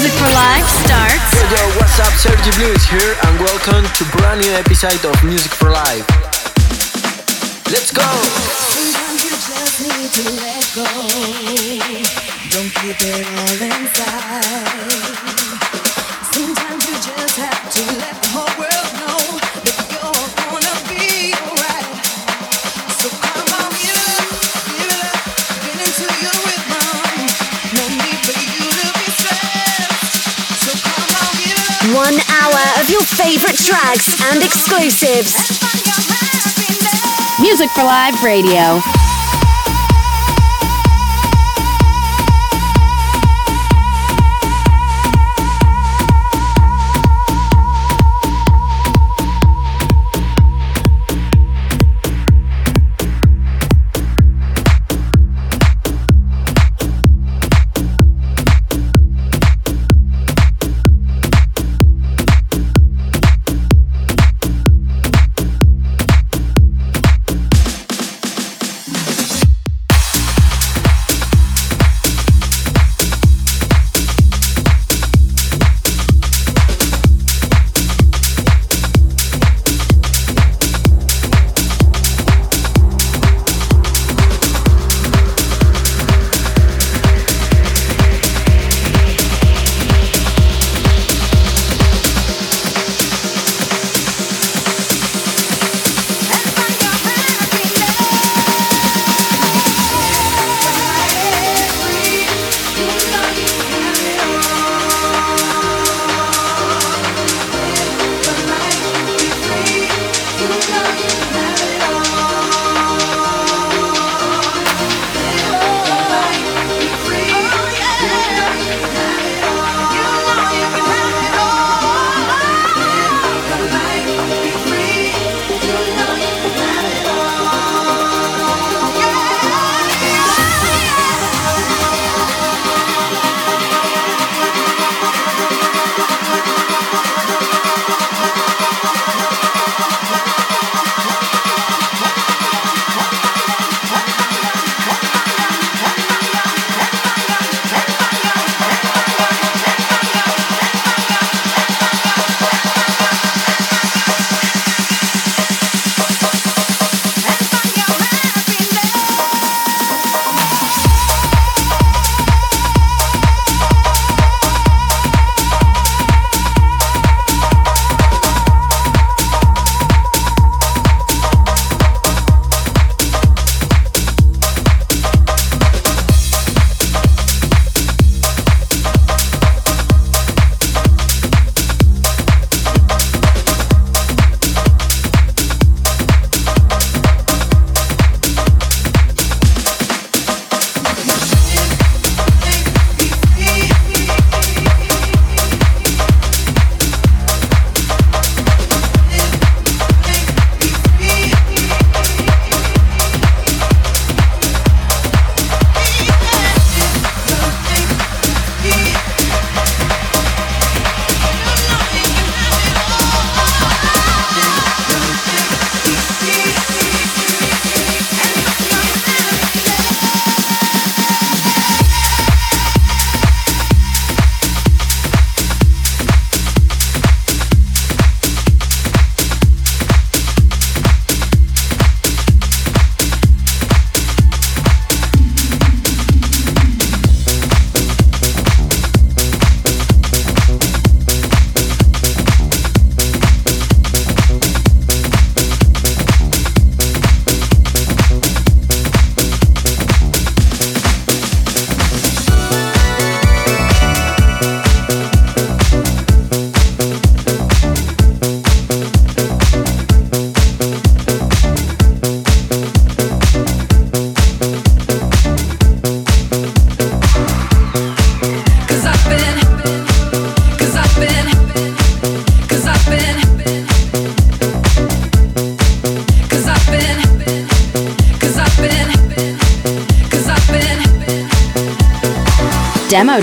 Music for Life starts. Yo, yo, what's up? Sergi Blue is here, and welcome to brand new episode of Music for Life. Let's go! Sometimes you just need to let go. Don't keep it all inside. Sometimes you just have to let the whole world One hour of your favorite tracks and exclusives. Let's find your happiness. Music for Live Radio.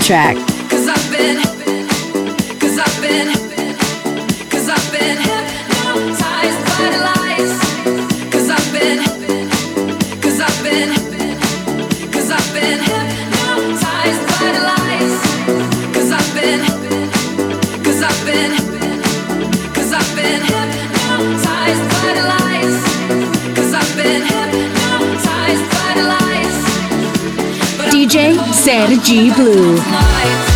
Track. Sergi Blue.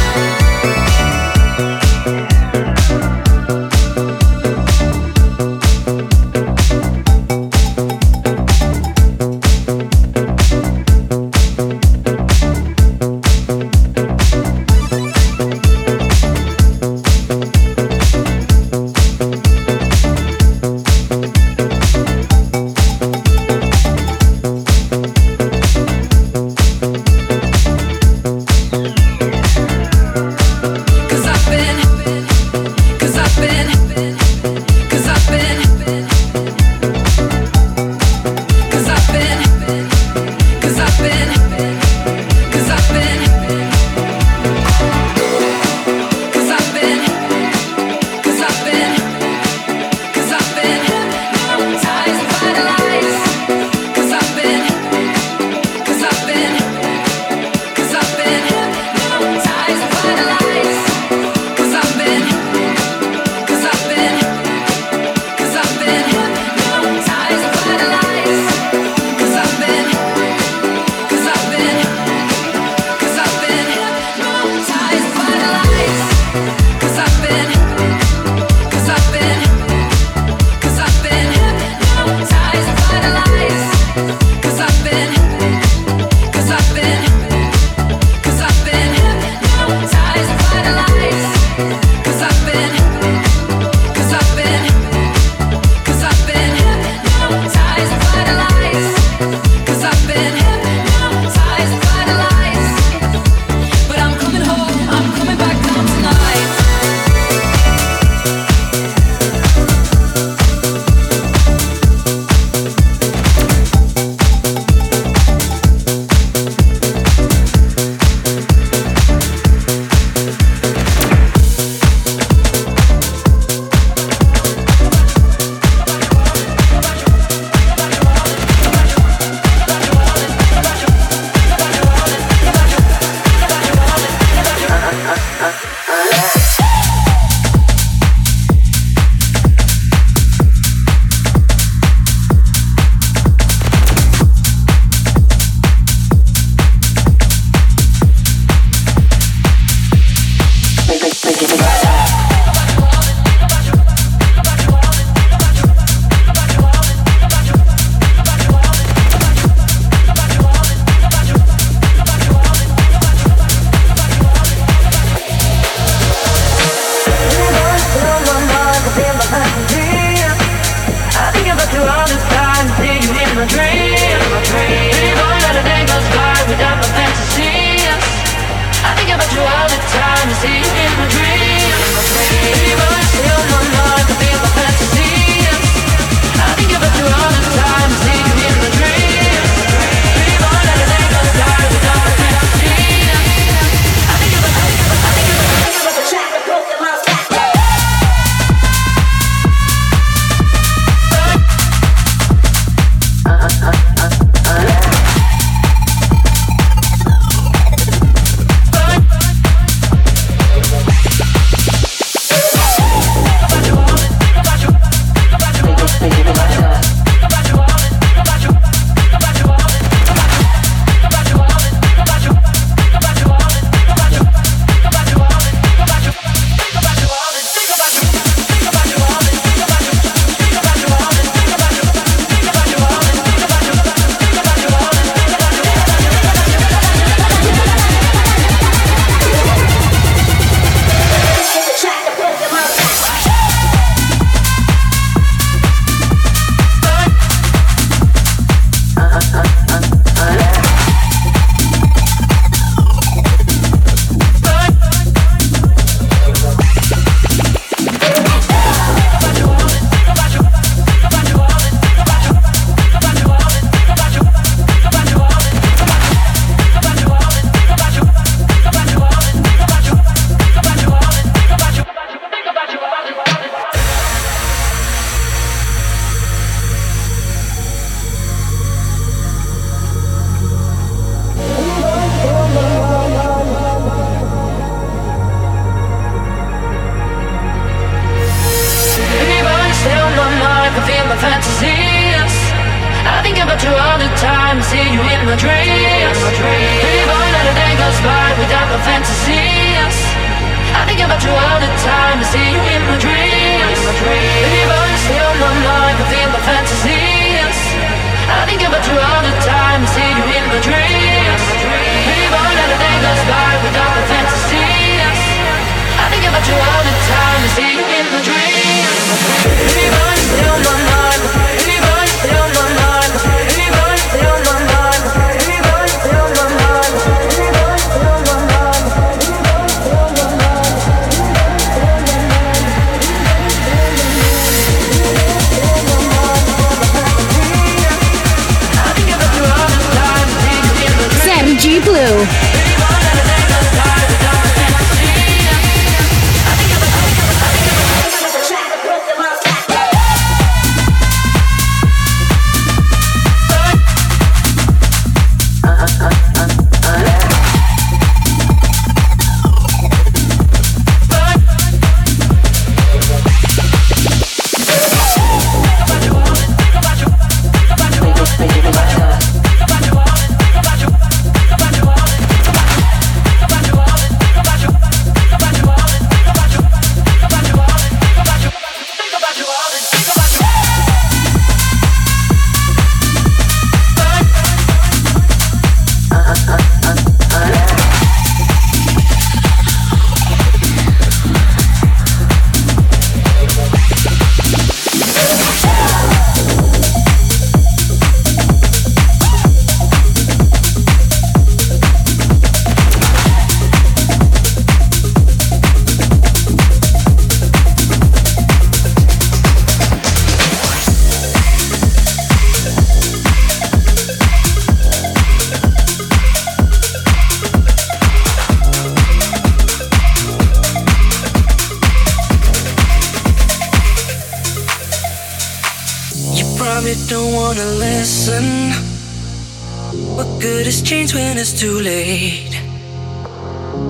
What good is change when it's too late?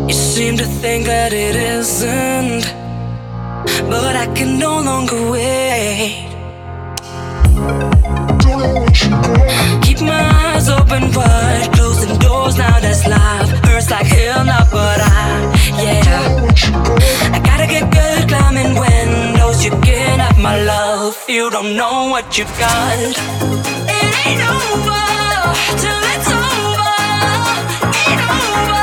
You seem to think that it isn't, but I can no longer wait. Keep my eyes open wide, closing doors now that's life Hurts like hell now, but I, yeah. I gotta get good climbing when what you get at, my love. You don't know what you've got. It ain't over till it's over. Ain't over.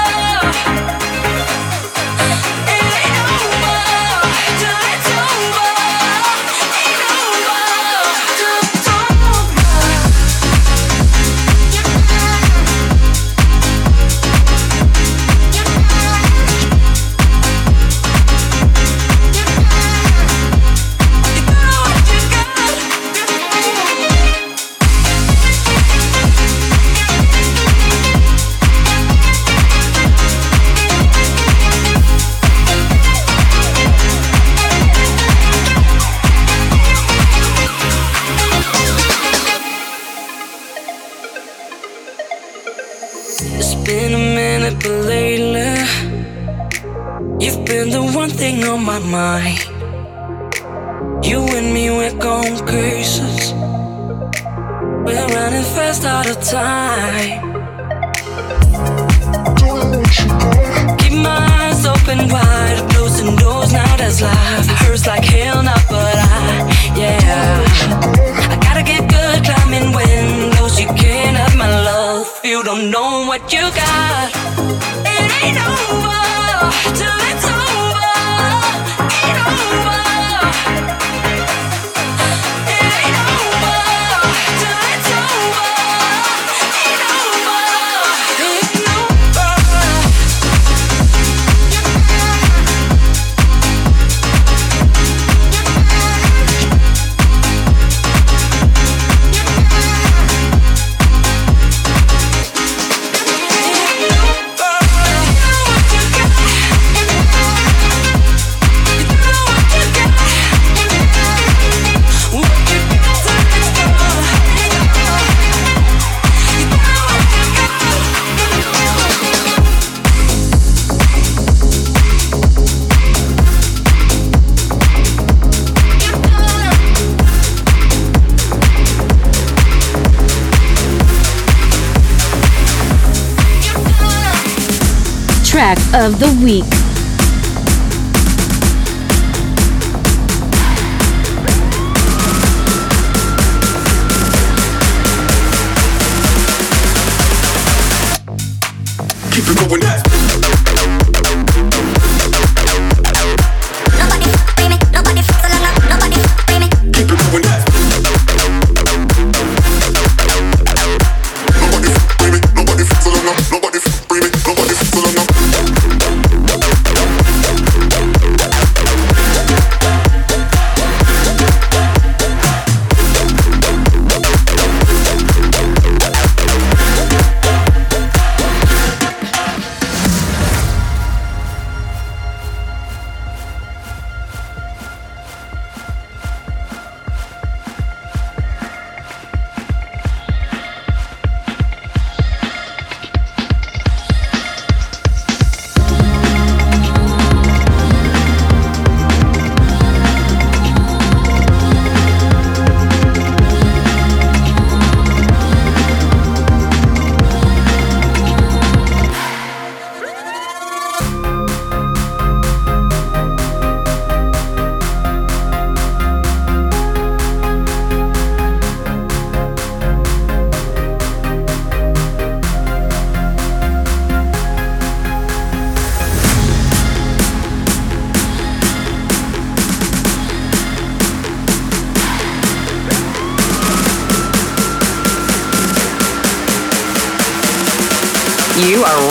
of the Week.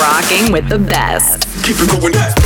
Rocking with the best. Keep it going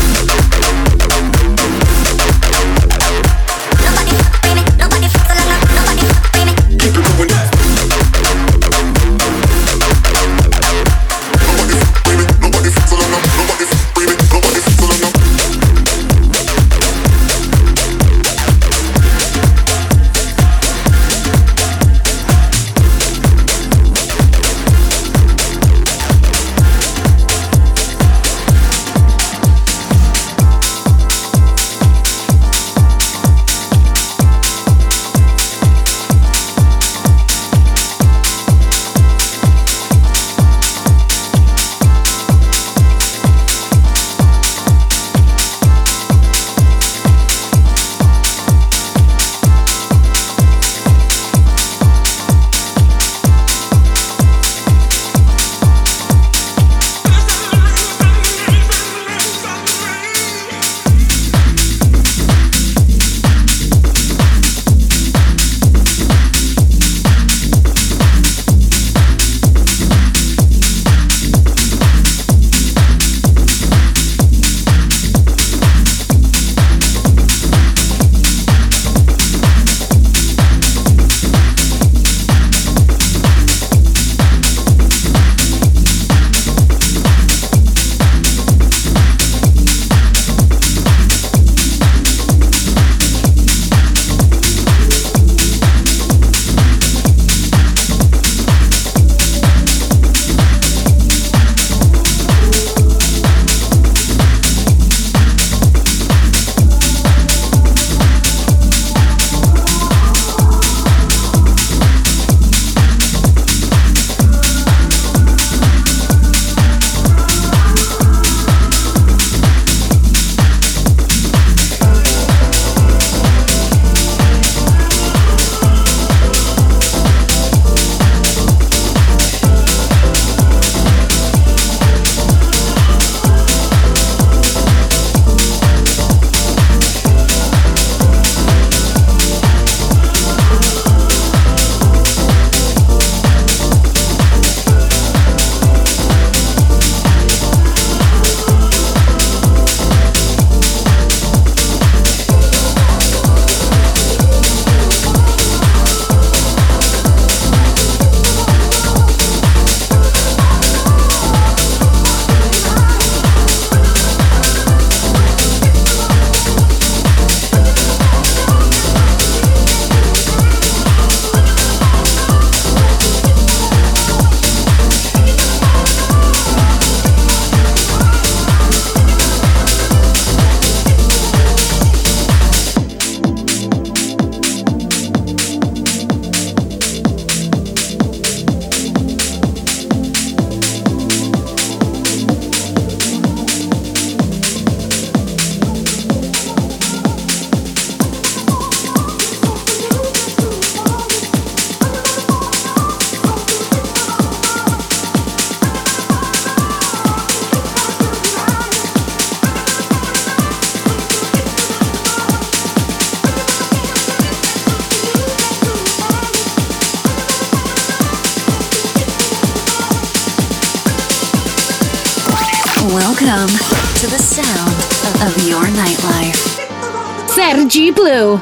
Blue.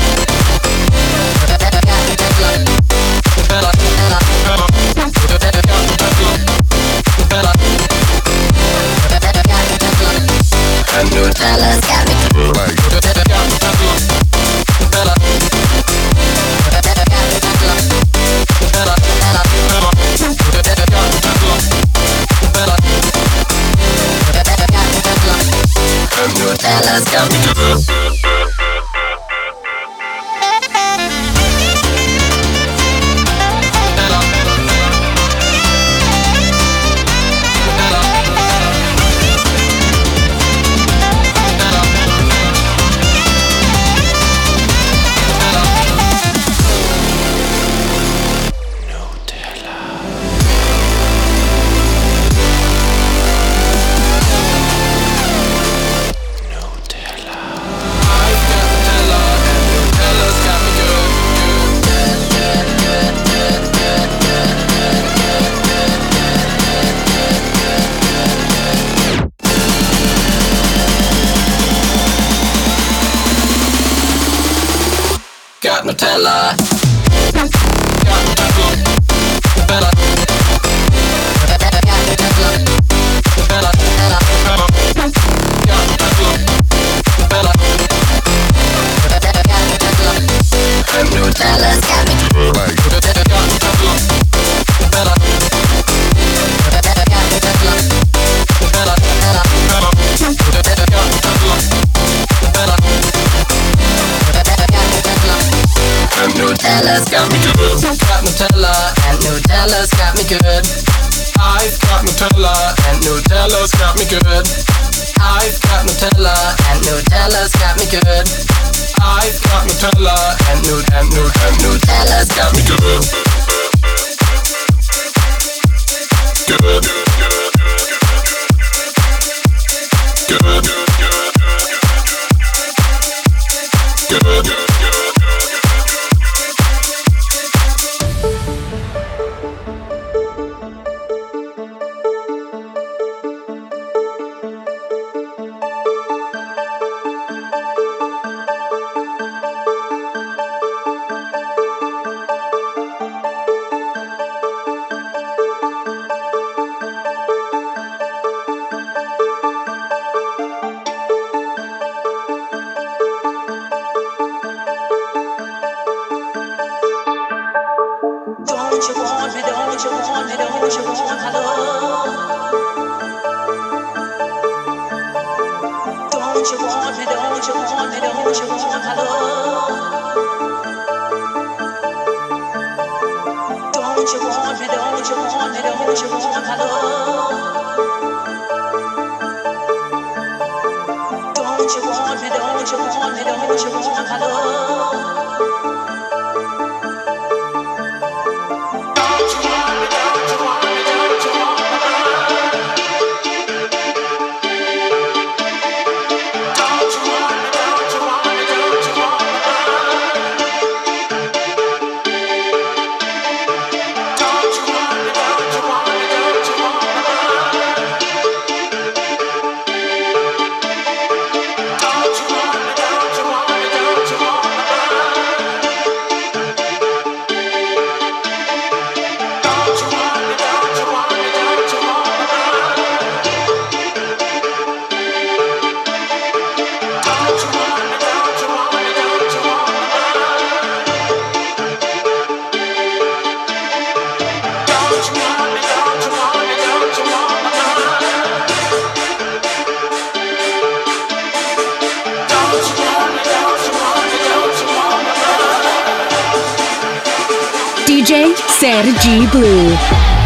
Nutella's got me good. Got Nutella and Nutella's got me good. I've got Nutella and Nutella's got me good. I've got Nutella and Nutella's got me good. I've got Nutella and Nut and Nut and Nutella's got me good. Good. Good. Good. Good. good. Sergi Blue.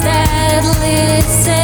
That listens,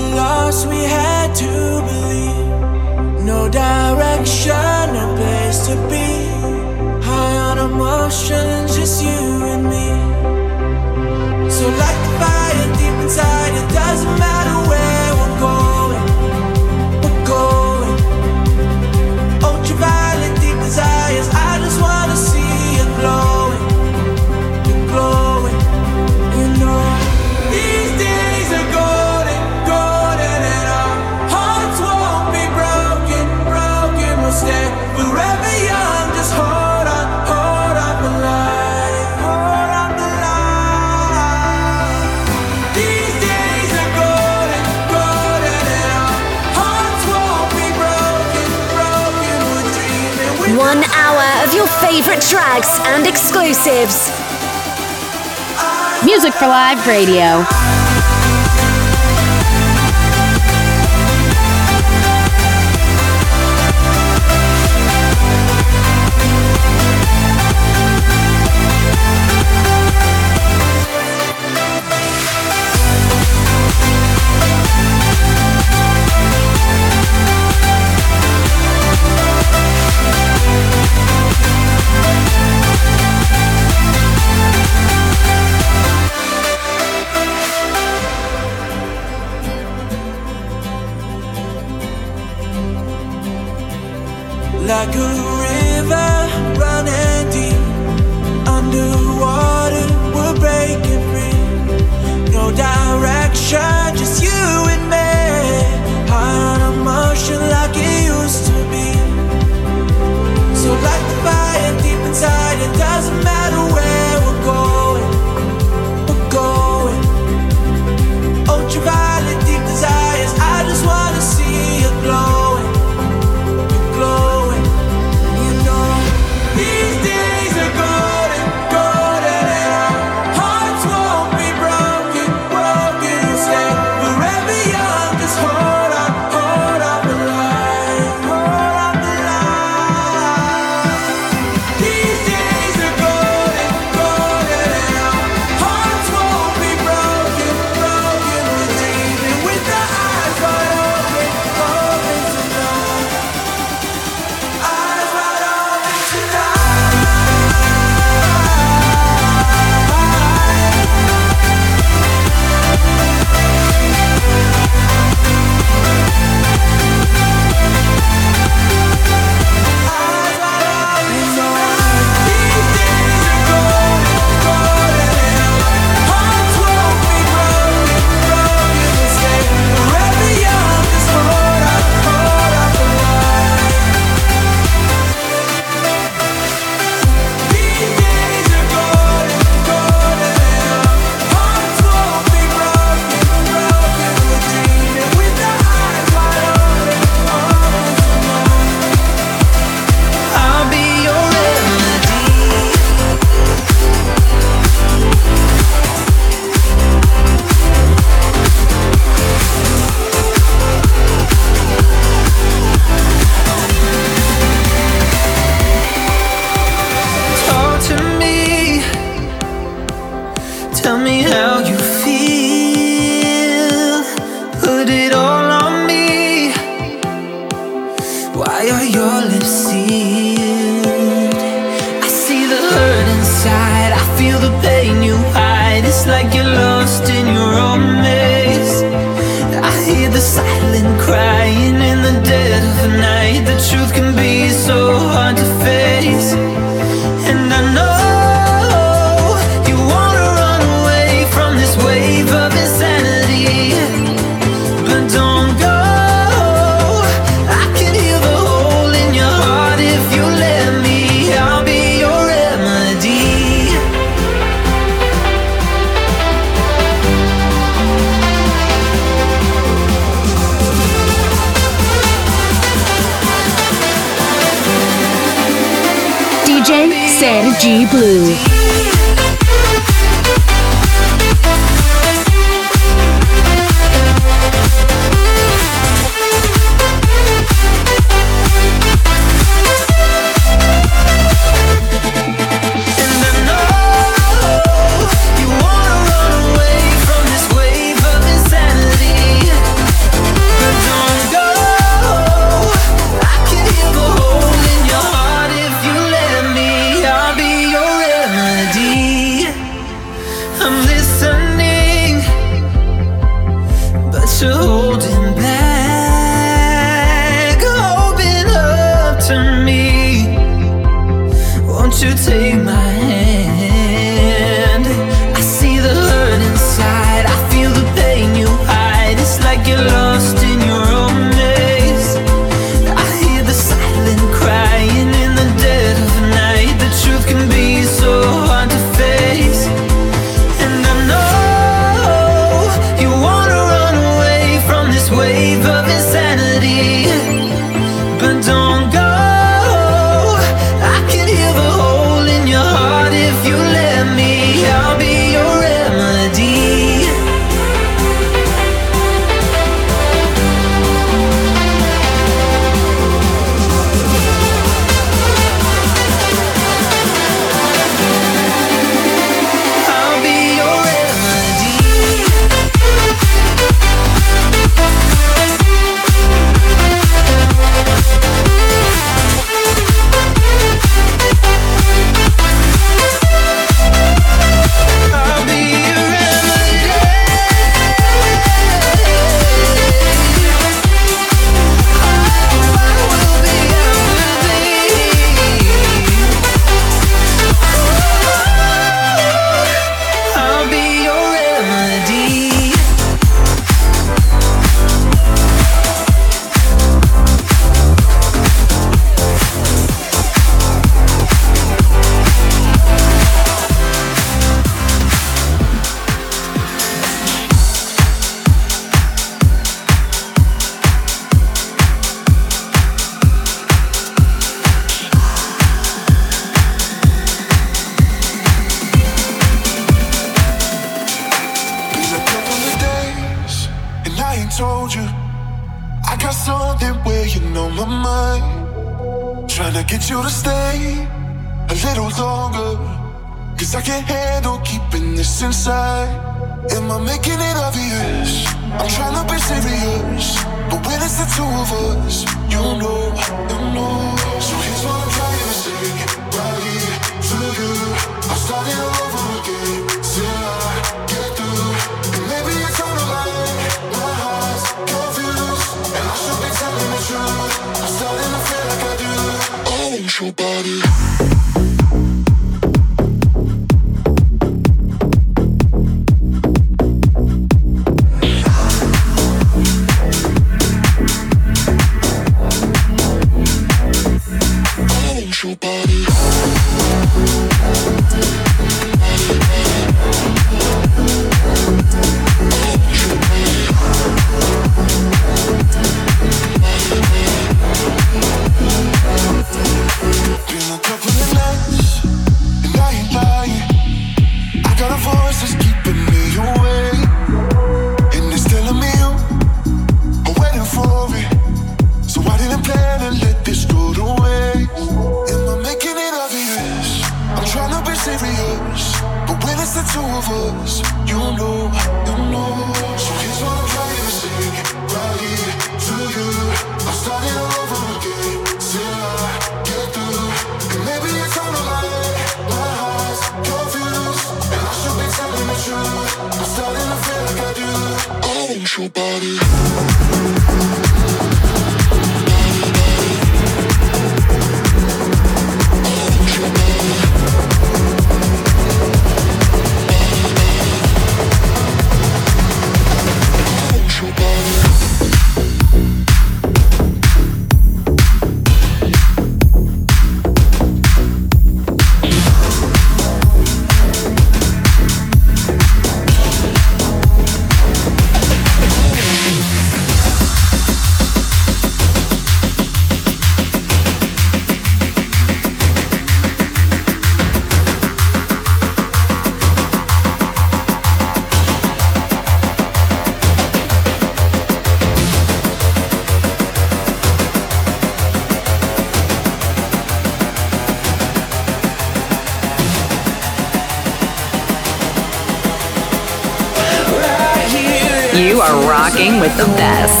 are rocking with the best.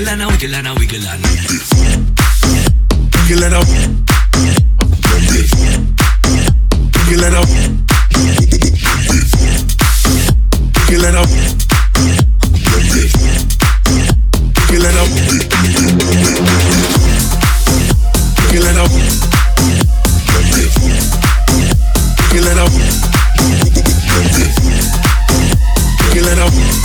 Wigglana, wigglana, wigglana Wigglana Wigglana Wigglana Wigglana Wigglana Wigglana Get it up. Get it up.